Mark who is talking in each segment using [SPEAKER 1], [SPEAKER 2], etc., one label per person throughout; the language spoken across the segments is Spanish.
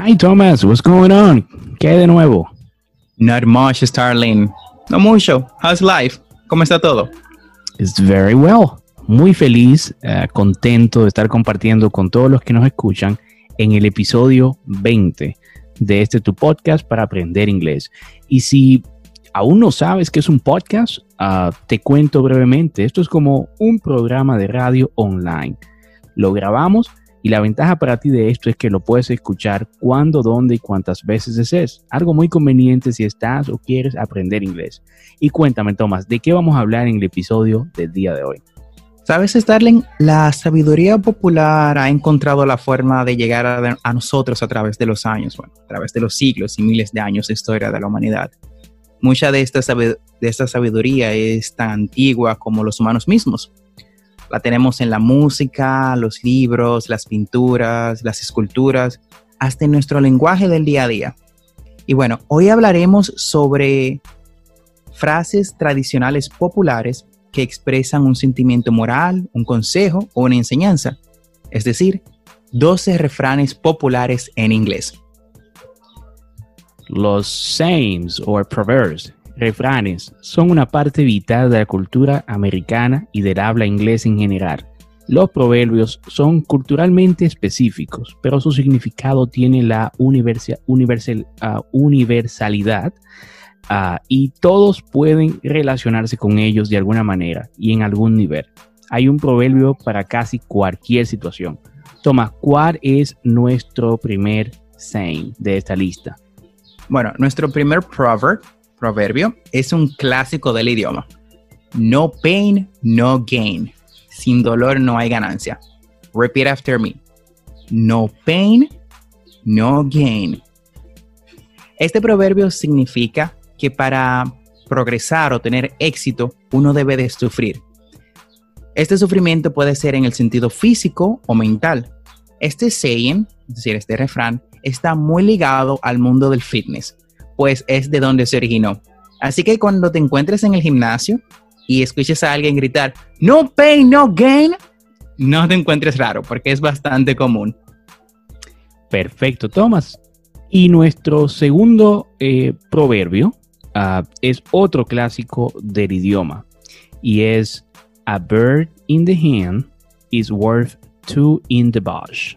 [SPEAKER 1] Hi Thomas, what's going on? ¿Qué hay de nuevo?
[SPEAKER 2] Not much, Starling. No mucho. How's life? ¿Cómo está todo?
[SPEAKER 1] It's very well. Muy feliz, uh, contento de estar compartiendo con todos los que nos escuchan en el episodio 20 de este tu podcast para aprender inglés. Y si aún no sabes qué es un podcast, uh, te cuento brevemente. Esto es como un programa de radio online. Lo grabamos y la ventaja para ti de esto es que lo puedes escuchar cuando, dónde y cuántas veces desees. Algo muy conveniente si estás o quieres aprender inglés. Y cuéntame, Tomás, ¿de qué vamos a hablar en el episodio del día de hoy?
[SPEAKER 2] Sabes, Starling, la sabiduría popular ha encontrado la forma de llegar a, nosotros a través de los años, bueno, a través de los siglos y miles de años de historia de la humanidad. Mucha de esta, de esta sabiduría es tan antigua como los humanos mismos la tenemos en la música, los libros, las pinturas, las esculturas, hasta en nuestro lenguaje del día a día. Y bueno, hoy hablaremos sobre frases tradicionales populares que expresan un sentimiento moral, un consejo o una enseñanza. Es decir, 12 refranes populares en inglés.
[SPEAKER 1] Los sayings o proverbs refranes son una parte vital de la cultura americana y del habla inglés en general. Los proverbios son culturalmente específicos, pero su significado tiene la ah, universalidad ah, y todos pueden relacionarse con ellos de alguna manera y en algún nivel. Hay un proverbio para casi cualquier situación. Toma, ¿cuál es nuestro primer saying de esta lista?
[SPEAKER 2] Bueno, nuestro primer proverb proverbio es un clásico del idioma. No pain, no gain. Sin dolor no hay ganancia. Repeat after me. No pain, no gain. Este proverbio significa que para progresar o tener éxito, uno debe de sufrir. Este sufrimiento puede ser en el sentido físico o mental. Este saying, es decir, este refrán, está muy ligado al mundo del fitness pues es de donde se originó. Así que cuando te encuentres en el gimnasio y escuches a alguien gritar, no pain, no gain, no te encuentres raro, porque es bastante común.
[SPEAKER 1] Perfecto, Thomas. Y nuestro segundo eh, proverbio ah, es otro clásico del idioma y es A bird in the hand is worth two in the bush.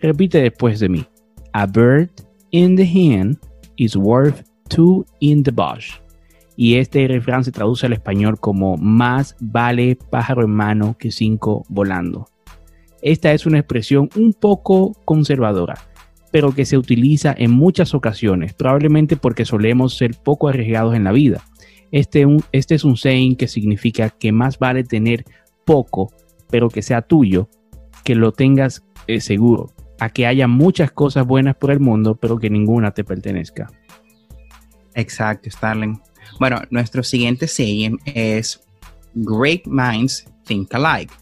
[SPEAKER 1] Repite después de mí. A bird in the hand is worth two in the bush. Y este refrán se traduce al español como más vale pájaro en mano que cinco volando. Esta es una expresión un poco conservadora, pero que se utiliza en muchas ocasiones, probablemente porque solemos ser poco arriesgados en la vida. Este, este es un saying que significa que más vale tener poco, pero que sea tuyo, que lo tengas eh, seguro a que haya muchas cosas buenas por el mundo, pero que ninguna te pertenezca.
[SPEAKER 2] Exacto, Starling. Bueno, nuestro siguiente saying es Great minds think alike.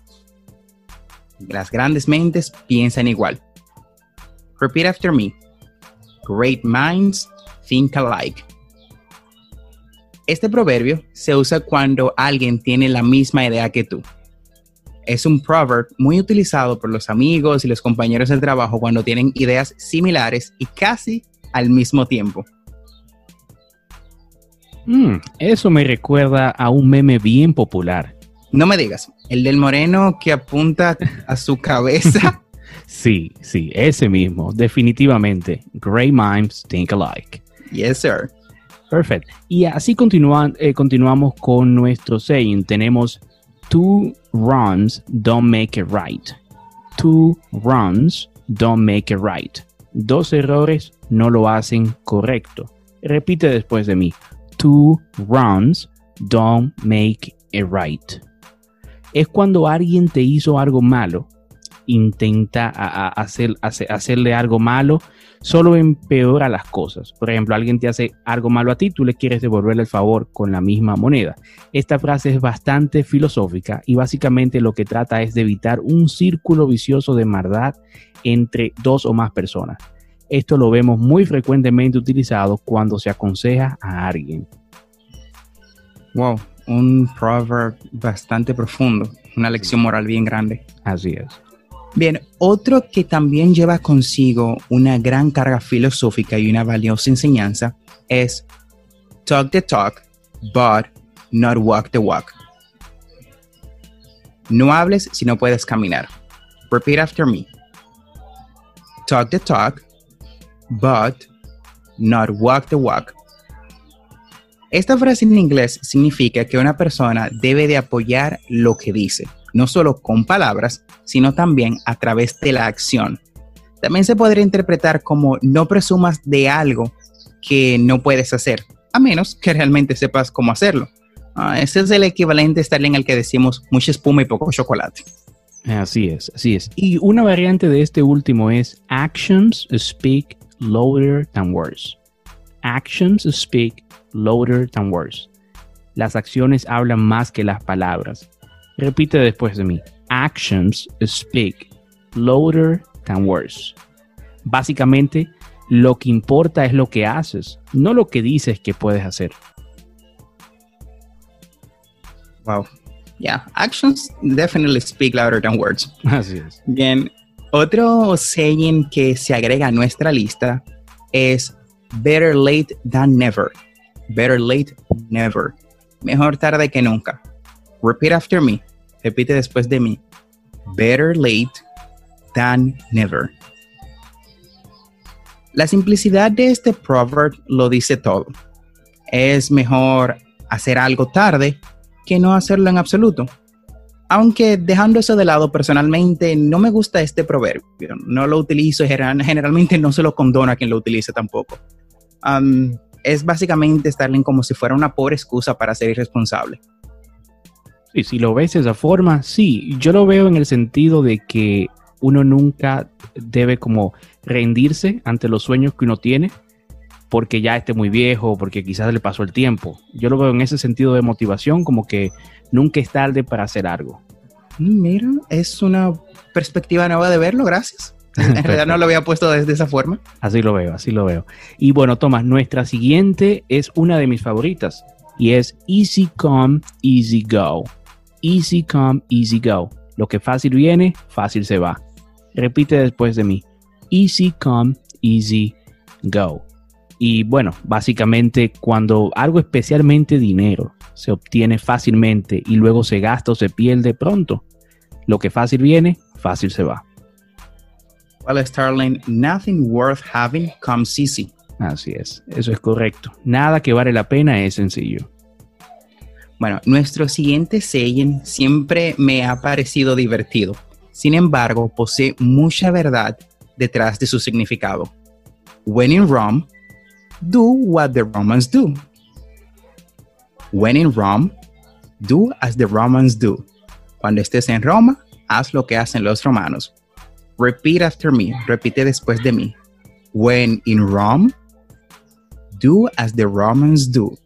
[SPEAKER 2] Las grandes mentes piensan igual. Repeat after me. Great minds think alike. Este proverbio se usa cuando alguien tiene la misma idea que tú. Es un proverb muy utilizado por los amigos y los compañeros del trabajo cuando tienen ideas similares y casi al mismo tiempo.
[SPEAKER 1] Mm, eso me recuerda a un meme bien popular.
[SPEAKER 2] No me digas, el del moreno que apunta a su cabeza.
[SPEAKER 1] sí, sí, ese mismo, definitivamente. Great minds think alike.
[SPEAKER 2] Yes, sir.
[SPEAKER 1] Perfecto. Y así eh, continuamos con nuestro saying. Tenemos two runs don't make it right. Two runs don't make it right. Dos errores no lo hacen correcto. Repite después de mí. Two runs don't make it right. Es cuando alguien te hizo algo malo intenta hacer, hacerle algo malo, solo empeora las cosas. Por ejemplo, alguien te hace algo malo a ti, tú le quieres devolverle el favor con la misma moneda. Esta frase es bastante filosófica y básicamente lo que trata es de evitar un círculo vicioso de maldad entre dos o más personas. Esto lo vemos muy frecuentemente utilizado cuando se aconseja a alguien.
[SPEAKER 2] Wow, un proverb bastante profundo, una lección moral bien grande.
[SPEAKER 1] Así es.
[SPEAKER 2] Bien, otro que también lleva consigo una gran carga filosófica y una valiosa enseñanza es talk the talk, but not walk the walk. No hables si no puedes caminar. Repeat after me. Talk the talk, but not walk the walk. Esta frase en inglés significa que una persona debe de apoyar lo que dice no solo con palabras, sino también a través de la acción. También se podría interpretar como no presumas de algo que no puedes hacer, a menos que realmente sepas cómo hacerlo. Ah, ese es el equivalente estar en el que decimos mucha espuma y poco chocolate.
[SPEAKER 1] Así es, así es. Y una variante de este último es actions speak louder than words. Actions speak louder than words. Las acciones hablan más que las palabras. Repite después de mí. Actions speak louder than words. Básicamente, lo que importa es lo que haces, no lo que dices que puedes hacer.
[SPEAKER 2] Wow. Yeah, actions definitely speak louder than words.
[SPEAKER 1] Así es.
[SPEAKER 2] Bien, otro saying que se agrega a nuestra lista es better late than never. Better late never. Mejor tarde que nunca. Repeat after me. Repite después de mí. Better late than never. La simplicidad de este proverb lo dice todo. Es mejor hacer algo tarde que no hacerlo en absoluto. Aunque dejando eso de lado, personalmente no me gusta este proverbio. No lo utilizo, generalmente no se lo condono a quien lo utilice tampoco. es básicamente estarle como si fuera una pobre excusa para ser irresponsable.
[SPEAKER 1] Sí, si lo ves de esa forma, sí, yo lo veo en el sentido de que uno nunca debe como rendirse ante los sueños que uno tiene porque ya esté muy viejo, porque quizás le pasó el tiempo. Yo lo veo en ese sentido de motivación, como que nunca es tarde para hacer algo.
[SPEAKER 2] Mira, es una perspectiva nueva de verlo, gracias. En realidad no lo había puesto desde esa forma.
[SPEAKER 1] Así lo veo, así lo veo. Y bueno, Tomás, nuestra siguiente es una de mis favoritas y es Easy Come, Easy Go. Easy come, easy go. Lo que fácil viene, fácil se va. Repite después de mí. Easy come, easy go. Y bueno, básicamente cuando algo especialmente dinero se obtiene fácilmente y luego se gasta o se pierde pronto, lo que fácil viene, fácil se va.
[SPEAKER 2] Well, Starling, nothing worth having comes easy.
[SPEAKER 1] Así es, eso es correcto. Nada que vale la pena es sencillo.
[SPEAKER 2] Bueno, nuestro siguiente saying siempre me ha parecido divertido. Sin embargo, posee mucha verdad detrás de su significado. When in Rome, do what the Romans do. When in Rome, do as the Romans do. Cuando estés en Roma, haz lo que hacen los romanos. Repeat after me. Repite después de mí. When in Rome, do as the Romans do.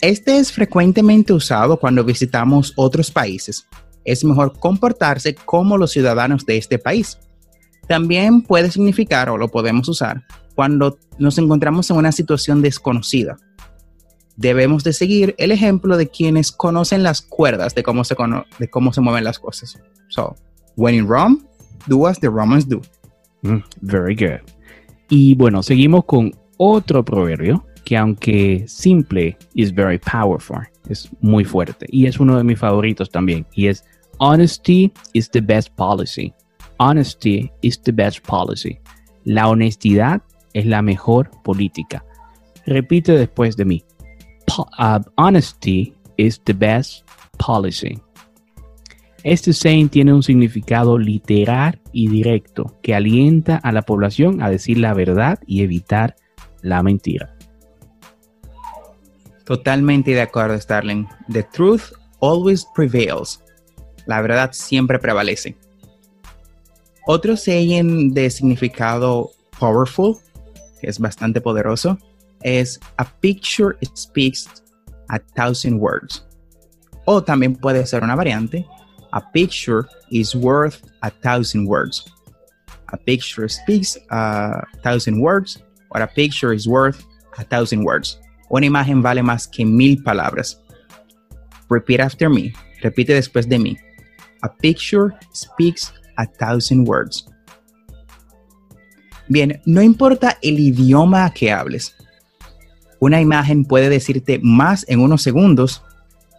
[SPEAKER 2] Este es frecuentemente usado cuando visitamos otros países. Es mejor comportarse como los ciudadanos de este país. También puede significar, o lo podemos usar, cuando nos encontramos en una situación desconocida. Debemos de seguir el ejemplo de quienes conocen las cuerdas de cómo se, de cómo se mueven las cosas. So, when in Rome, do as the Romans do.
[SPEAKER 1] Mm, very good. Y bueno, seguimos con otro proverbio que aunque simple, is very powerful. Es muy fuerte. Y es uno de mis favoritos también. Y es Honesty is the best policy. Honesty is the best policy. La honestidad es la mejor política. Repite después de mí. Uh, honesty is the best policy. Este saying tiene un significado literal y directo que alienta a la población a decir la verdad y evitar la mentira.
[SPEAKER 2] Totalmente de acuerdo, Starling. The truth always prevails. La verdad siempre prevalece. Otro saying de significado powerful, que es bastante poderoso, es a picture speaks a thousand words. O también puede ser una variante, a picture is worth a thousand words. A picture speaks a thousand words, or a picture is worth a thousand words. Una imagen vale más que mil palabras. Repeat after me. Repite después de mí. A picture speaks a thousand words. Bien, no importa el idioma que hables. Una imagen puede decirte más en unos segundos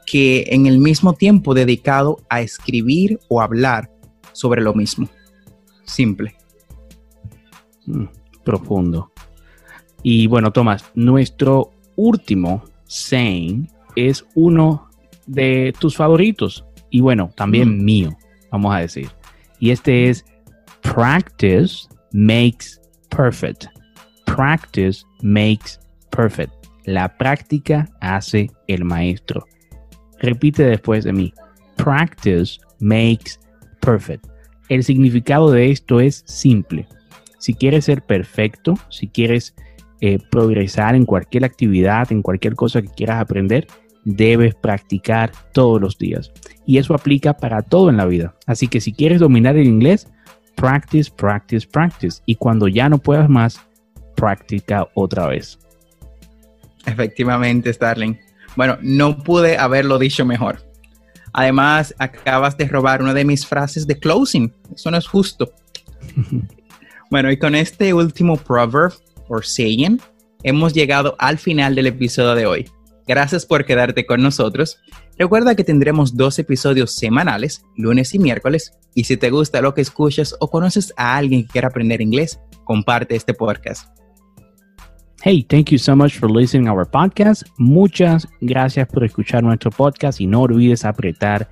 [SPEAKER 2] que en el mismo tiempo dedicado a escribir o hablar sobre lo mismo. Simple.
[SPEAKER 1] Mm, profundo. Y bueno, Tomás, nuestro último saying es uno de tus favoritos y bueno, también mm. mío, vamos a decir. Y este es practice makes perfect. Practice makes perfect. La práctica hace el maestro. Repite después de mí. Practice makes perfect. El significado de esto es simple. Si quieres ser perfecto, si quieres eh, progresar en cualquier actividad, en cualquier cosa que quieras aprender, debes practicar todos los días. Y eso aplica para todo en la vida. Así que si quieres dominar el inglés, practice, practice, practice. Y cuando ya no puedas más, practica otra vez.
[SPEAKER 2] Efectivamente, Starling. Bueno, no pude haberlo dicho mejor. Además, acabas de robar una de mis frases de closing. Eso no es justo. bueno, y con este último proverb o saying, hemos llegado al final del episodio de hoy. Gracias por quedarte con nosotros. Recuerda que tendremos dos episodios semanales, lunes y miércoles, y si te gusta lo que escuchas o conoces a alguien que quiera aprender inglés, comparte este podcast.
[SPEAKER 1] Hey, thank you so much for listening to our podcast. Muchas gracias por escuchar nuestro podcast y no olvides apretar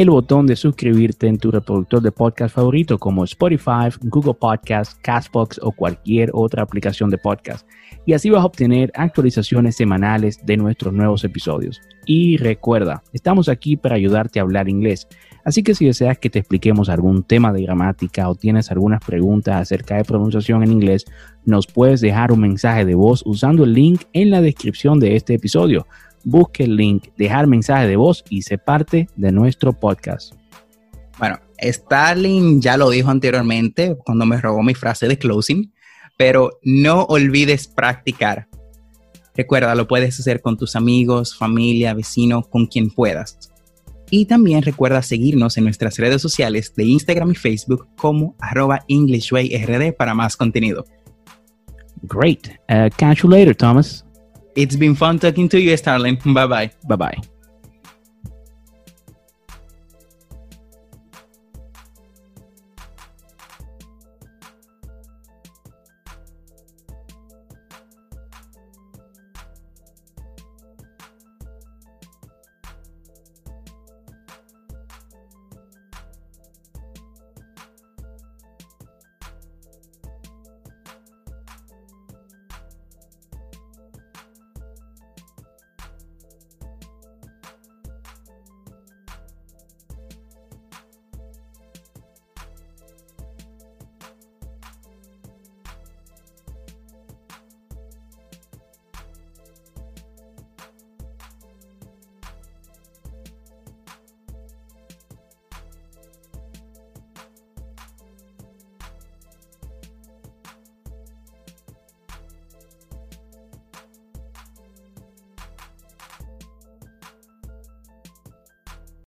[SPEAKER 1] el botón de suscribirte en tu reproductor de podcast favorito como Spotify, Google Podcast, Castbox o cualquier otra aplicación de podcast. Y así vas a obtener actualizaciones semanales de nuestros nuevos episodios. Y recuerda, estamos aquí para ayudarte a hablar inglés. Así que si deseas que te expliquemos algún tema de gramática o tienes algunas preguntas acerca de pronunciación en inglés, nos puedes dejar un mensaje de voz usando el link en la descripción de este episodio. Busque el link, dejar mensaje de voz y se parte de nuestro podcast.
[SPEAKER 2] Bueno, Starling ya lo dijo anteriormente cuando me robó mi frase de closing, pero no olvides practicar. Recuerda, lo puedes hacer con tus amigos, familia, vecino, con quien puedas. Y también recuerda seguirnos en nuestras redes sociales de Instagram y Facebook como arroba EnglishWayRD para más contenido.
[SPEAKER 1] Great. Uh, catch you later, Thomas.
[SPEAKER 2] It's been fun talking to you, Starling. Bye bye.
[SPEAKER 1] Bye bye.